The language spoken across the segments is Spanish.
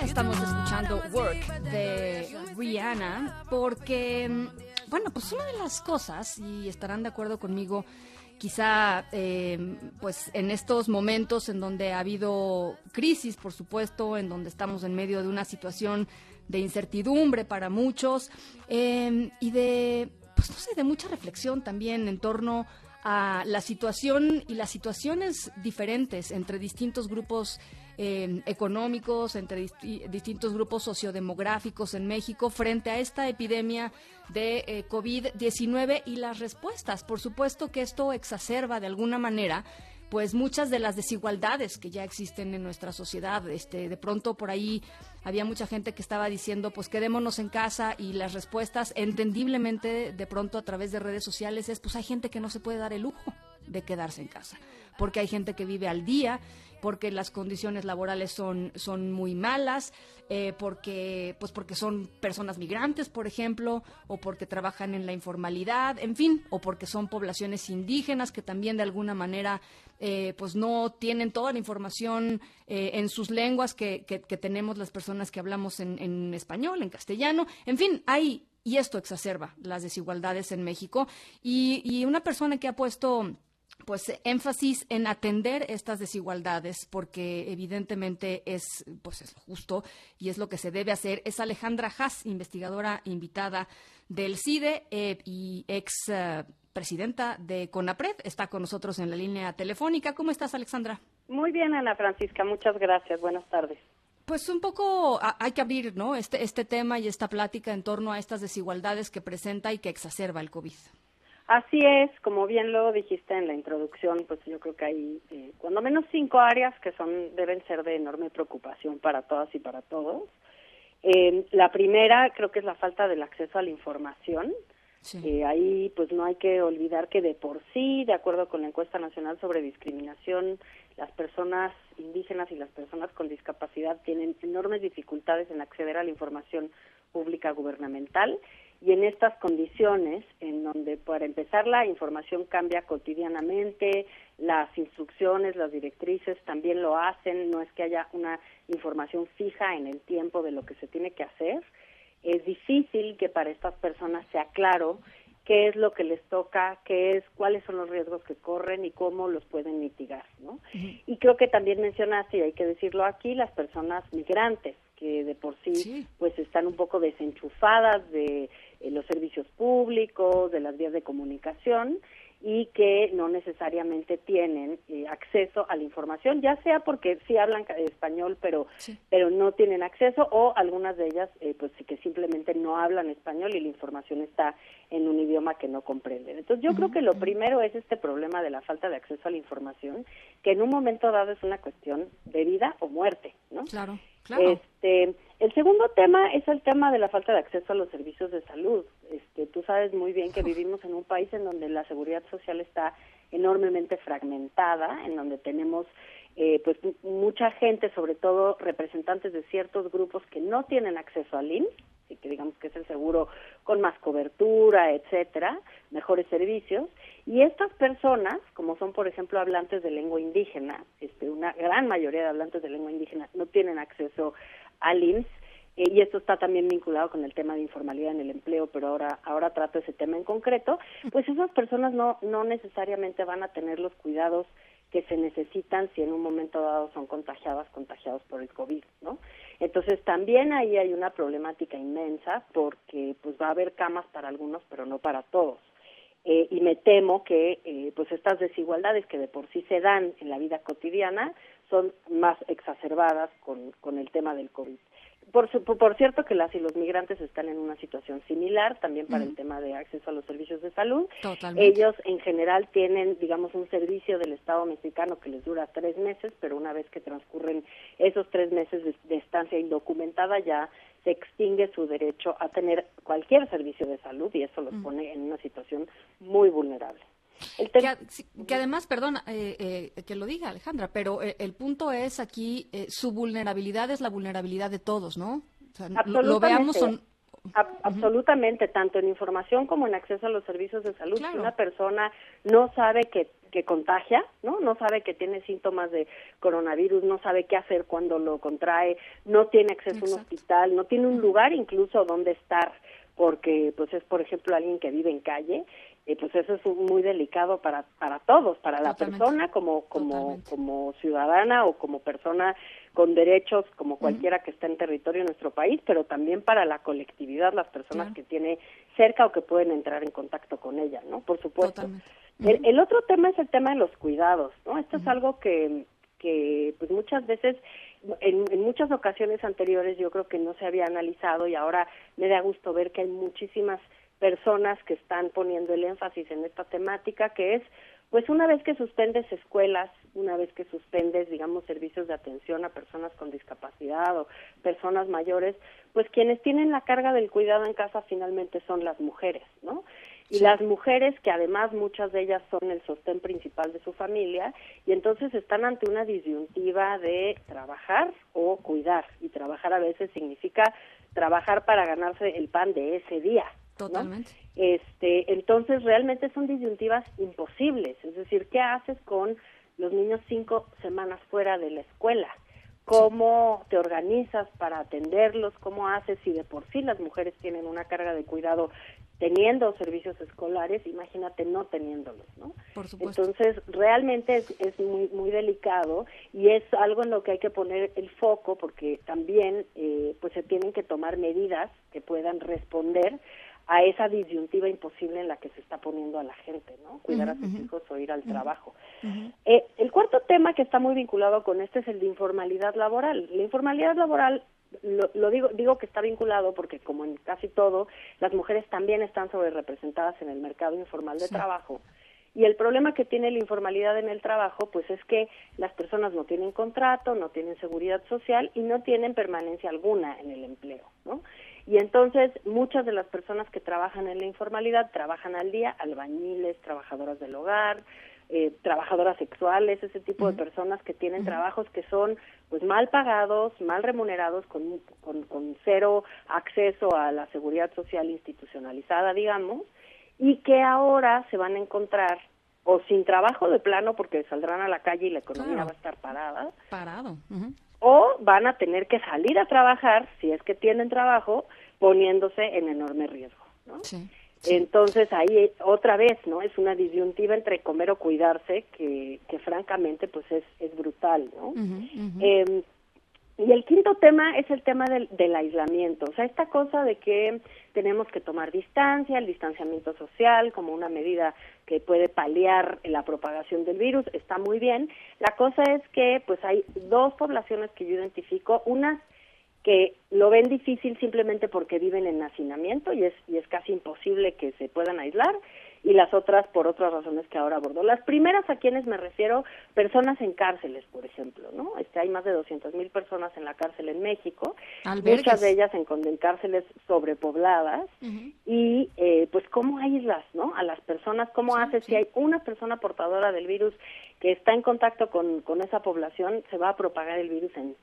Estamos escuchando Work de Rihanna porque, mm, bueno, pues una de las cosas, y estarán de acuerdo conmigo, quizá eh, pues en estos momentos en donde ha habido crisis, por supuesto, en donde estamos en medio de una situación de incertidumbre para muchos eh, y de, pues no sé, de mucha reflexión también en torno a la situación y las situaciones diferentes entre distintos grupos eh, económicos, entre distintos grupos sociodemográficos en México frente a esta epidemia de eh, COVID-19 y las respuestas. Por supuesto que esto exacerba de alguna manera pues muchas de las desigualdades que ya existen en nuestra sociedad. Este, de pronto por ahí había mucha gente que estaba diciendo, pues quedémonos en casa y las respuestas, entendiblemente, de pronto a través de redes sociales es, pues hay gente que no se puede dar el lujo de quedarse en casa, porque hay gente que vive al día porque las condiciones laborales son, son muy malas, eh, porque, pues porque son personas migrantes, por ejemplo, o porque trabajan en la informalidad, en fin, o porque son poblaciones indígenas que también de alguna manera eh, pues no tienen toda la información eh, en sus lenguas que, que, tenemos las personas que hablamos en, en español, en castellano, en fin, hay y esto exacerba las desigualdades en México. Y, y, una persona que ha puesto pues énfasis en atender estas desigualdades porque evidentemente es pues es justo y es lo que se debe hacer. Es Alejandra Haas investigadora invitada del CIDE eh, y ex eh, presidenta de CONAPRED. Está con nosotros en la línea telefónica. Cómo estás Alexandra muy bien Ana Francisca. Muchas gracias. Buenas tardes. Pues un poco hay que abrir ¿no? este, este tema y esta plática en torno a estas desigualdades que presenta y que exacerba el COVID. Así es, como bien lo dijiste en la introducción, pues yo creo que hay eh, cuando menos cinco áreas que son deben ser de enorme preocupación para todas y para todos. Eh, la primera creo que es la falta del acceso a la información. Eh, ahí pues no hay que olvidar que de por sí, de acuerdo con la encuesta nacional sobre discriminación, las personas indígenas y las personas con discapacidad tienen enormes dificultades en acceder a la información pública gubernamental y en estas condiciones, en donde para empezar la información cambia cotidianamente, las instrucciones, las directrices también lo hacen, no es que haya una información fija en el tiempo de lo que se tiene que hacer, es difícil que para estas personas sea claro qué es lo que les toca, qué es, cuáles son los riesgos que corren y cómo los pueden mitigar, ¿no? Y creo que también mencionaste, y hay que decirlo aquí, las personas migrantes, que de por sí, pues están un poco desenchufadas de eh, los servicios públicos, de las vías de comunicación y que no necesariamente tienen eh, acceso a la información, ya sea porque sí hablan español, pero pero no tienen acceso o algunas de ellas eh, pues que simplemente no hablan español y la información está en un idioma que no comprenden. Entonces yo creo que lo primero es este problema de la falta de acceso a la información, que en un momento dado es una cuestión de vida o muerte, ¿no? Claro. Este, el segundo tema es el tema de la falta de acceso a los servicios de salud. Este, tú sabes muy bien que vivimos en un país en donde la seguridad social está enormemente fragmentada, en donde tenemos eh, pues mucha gente, sobre todo representantes de ciertos grupos que no tienen acceso al IMSS, y que digamos que es el seguro con más cobertura, etcétera, mejores servicios, y estas personas, como son por ejemplo hablantes de lengua indígena, este, una gran mayoría de hablantes de lengua indígena no tienen acceso al IMSS, eh, y esto está también vinculado con el tema de informalidad en el empleo, pero ahora ahora trato ese tema en concreto, pues esas personas no no necesariamente van a tener los cuidados que se necesitan si en un momento dado son contagiadas, contagiados por el COVID, ¿no? Entonces también ahí hay una problemática inmensa porque pues va a haber camas para algunos, pero no para todos. Eh, y me temo que eh, pues estas desigualdades que de por sí se dan en la vida cotidiana son más exacerbadas con, con el tema del COVID. Por, por cierto que las y los migrantes están en una situación similar también para el tema de acceso a los servicios de salud. Ellos en general tienen, digamos, un servicio del Estado mexicano que les dura tres meses, pero una vez que transcurren esos tres meses de, estancia indocumentada ya se extingue su derecho a tener cualquier servicio de salud y eso los pone en una situación muy vulnerable. Que, además, perdón eh, eh, que lo diga Alejandra, pero eh, el punto es aquí, su vulnerabilidad es la vulnerabilidad de todos, ¿no? lo, veamos Absolutamente, tanto en información como en acceso a los servicios de salud. Si una persona no sabe que, que contagia, ¿no? No sabe que tiene síntomas de coronavirus, no sabe qué hacer cuando lo contrae, no tiene acceso a un hospital, no tiene un lugar incluso donde estar porque pues es por ejemplo alguien que vive en calle y pues eso es muy delicado para para todos para la persona como como como ciudadana o como persona con derechos como cualquiera que esté en territorio de nuestro país pero también para la colectividad las personas que tiene cerca o que pueden entrar en contacto con ella no por supuesto. El, el, otro tema es el tema de los cuidados no esto es algo que que pues muchas veces en, en, muchas ocasiones anteriores yo creo que no se había analizado y ahora me da gusto ver que hay muchísimas personas que están poniendo el énfasis en esta temática, que es, pues una vez que suspendes escuelas, una vez que suspendes, digamos, servicios de atención a personas con discapacidad o personas mayores, pues quienes tienen la carga del cuidado en casa finalmente son las mujeres, ¿no? Y las mujeres, que además muchas de ellas son el sostén principal de su familia, y entonces están ante una disyuntiva de trabajar o cuidar. Y trabajar a veces significa trabajar para ganarse el pan de ese día, Totalmente. Este, entonces realmente son disyuntivas imposibles. Es decir, ¿qué haces con los niños cinco semanas fuera de la escuela? ¿Cómo te organizas para atenderlos? ¿Cómo haces si de por sí las mujeres tienen una carga de cuidado teniendo servicios escolares? Imagínate no teniéndolos, ¿no? Por supuesto. Entonces realmente es, es muy muy delicado y es algo en lo que hay que poner el foco porque también eh, pues se tienen que tomar medidas que puedan responder a esa disyuntiva imposible en la que se está poniendo a la gente, ¿no? Cuidar a sus hijos o ir al trabajo. Eh, el cuarto tema que está muy vinculado con este es el de informalidad laboral. La informalidad laboral lo, digo digo que está vinculado porque como en casi todo las mujeres también están sobre representadas en el mercado informal de trabajo y el problema que tiene la informalidad en el trabajo pues es que las personas no tienen contrato no tienen seguridad social y no tienen permanencia alguna en el empleo no y entonces muchas de las personas que trabajan en la informalidad trabajan al día, albañiles, trabajadoras del hogar, eh, trabajadoras sexuales, ese tipo de personas que tienen trabajos que son pues mal pagados, mal remunerados, con, con, con, cero acceso a la seguridad social institucionalizada, digamos, y que ahora se van a encontrar o sin trabajo de plano porque saldrán a la calle y la economía va a estar parada. Parado o van a tener que salir a trabajar, si es que tienen trabajo, poniéndose en enorme riesgo, ¿no? Entonces ahí otra vez, ¿no? Es una disyuntiva entre comer o cuidarse que, que francamente pues es, es brutal, ¿no? Em, y el quinto tema es el tema del, del, aislamiento, o sea, esta cosa de que tenemos que tomar distancia, el distanciamiento social como una medida que puede paliar la propagación del virus, está muy bien. La cosa es que pues hay dos poblaciones que yo identifico, unas que lo ven difícil simplemente porque viven en hacinamiento y es, y es casi imposible que se puedan aislar y las otras por otras razones que ahora abordo. Las primeras a quienes me refiero, personas en cárceles, por ejemplo, ¿no? Este, hay más de 200 mil personas en la cárcel en México, muchas de ellas en, en cárceles sobrepobladas y eh, pues cómo aíslas, ¿no? A las personas, cómo haces si hay una persona portadora del virus que está en contacto con, con esa población, se va a propagar el virus en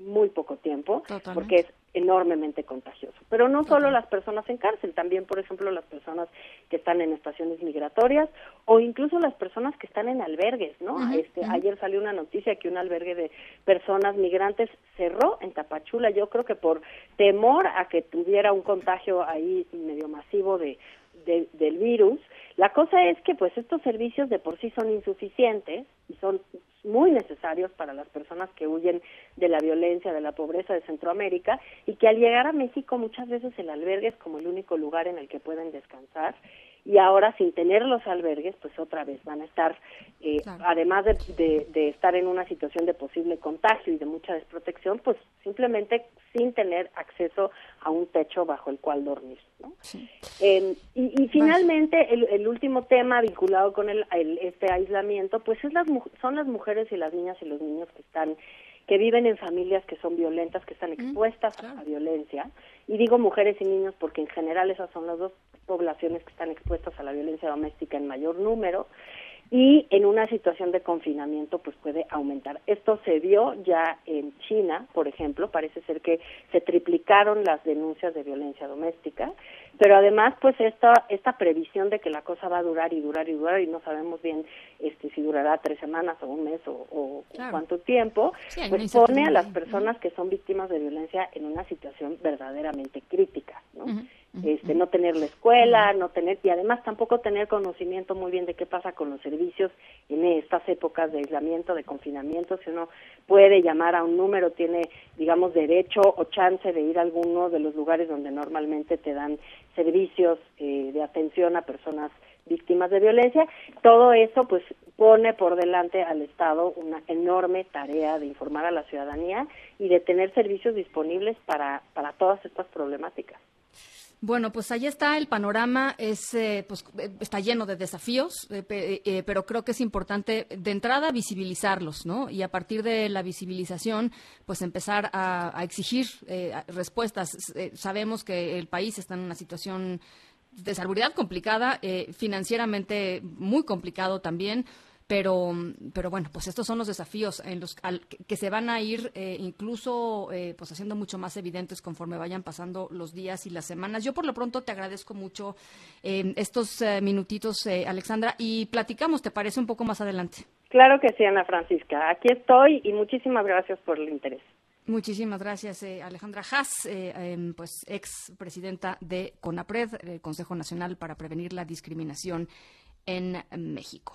muy poco tiempo, porque es enormemente contagioso. Pero no solo las personas en cárcel, también, por ejemplo, las personas que están en estaciones migratorias o incluso las personas que están en albergues, ¿no? este, Ayer salió una noticia que un albergue de personas migrantes cerró en Tapachula, yo creo que por temor a que tuviera un contagio ahí medio masivo de, del virus. La cosa es que pues estos servicios de por sí son insuficientes y son muy necesarios para las personas que huyen de la violencia, de la pobreza de Centroamérica y que al llegar a México muchas veces el albergue es como el único lugar en el que pueden descansar y ahora sin tener los albergues, pues otra vez van a estar, eh, además de, de, estar en una situación de posible contagio y de mucha desprotección, pues simplemente sin tener acceso a un techo bajo el cual dormir. ¿no? Em, y, finalmente, el, el, último tema vinculado con el, este aislamiento, pues es las, son las mujeres y las niñas y los niños que están que viven en familias que son violentas, que están expuestas a violencia. Y digo mujeres y niños porque en general esas son las dos poblaciones que están expuestas a la violencia doméstica en mayor número y en una situación de confinamiento pues puede aumentar. Esto se vio ya en China, por ejemplo, parece ser que se triplicaron las denuncias de violencia doméstica, pero además pues esta esta previsión de que la cosa va a durar y durar y durar y no sabemos bien este si durará tres semanas o un mes o, cuánto tiempo, pues pone a las personas que son víctimas de violencia en una situación verdaderamente crítica, ¿no? Este, no tener la escuela, no tener, y además tampoco tener conocimiento muy bien de qué pasa con los servicios en estas épocas de aislamiento, de confinamiento, si uno puede llamar a un número, tiene, digamos, derecho o chance de ir a alguno de los lugares donde normalmente te dan servicios eh, de atención a personas víctimas de violencia, todo eso pues pone por delante al Estado una enorme tarea de informar a la ciudadanía y de tener servicios disponibles para, para todas estas problemáticas. Bueno, pues ahí está el panorama, es, eh, pues, eh, está lleno de desafíos, eh, pero creo que es importante de entrada visibilizarlos, ¿no? Y a partir de la visibilización, pues empezar a, exigir respuestas. sabemos que el país está en una situación de seguridad complicada, financieramente muy complicado también pero, pero bueno, pues estos son los desafíos en los que se van a ir eh, incluso eh, pues haciendo mucho más evidentes conforme vayan pasando los días y las semanas. Yo por lo pronto te agradezco mucho eh, estos minutitos, Alexandra, y platicamos, ¿te parece un poco más adelante? Claro que sí, Ana Francisca. Aquí estoy y muchísimas gracias por el interés. Muchísimas gracias, Alejandra Haas, em, pues ex presidenta de CONAPRED, el Consejo Nacional para Prevenir la Discriminación en México.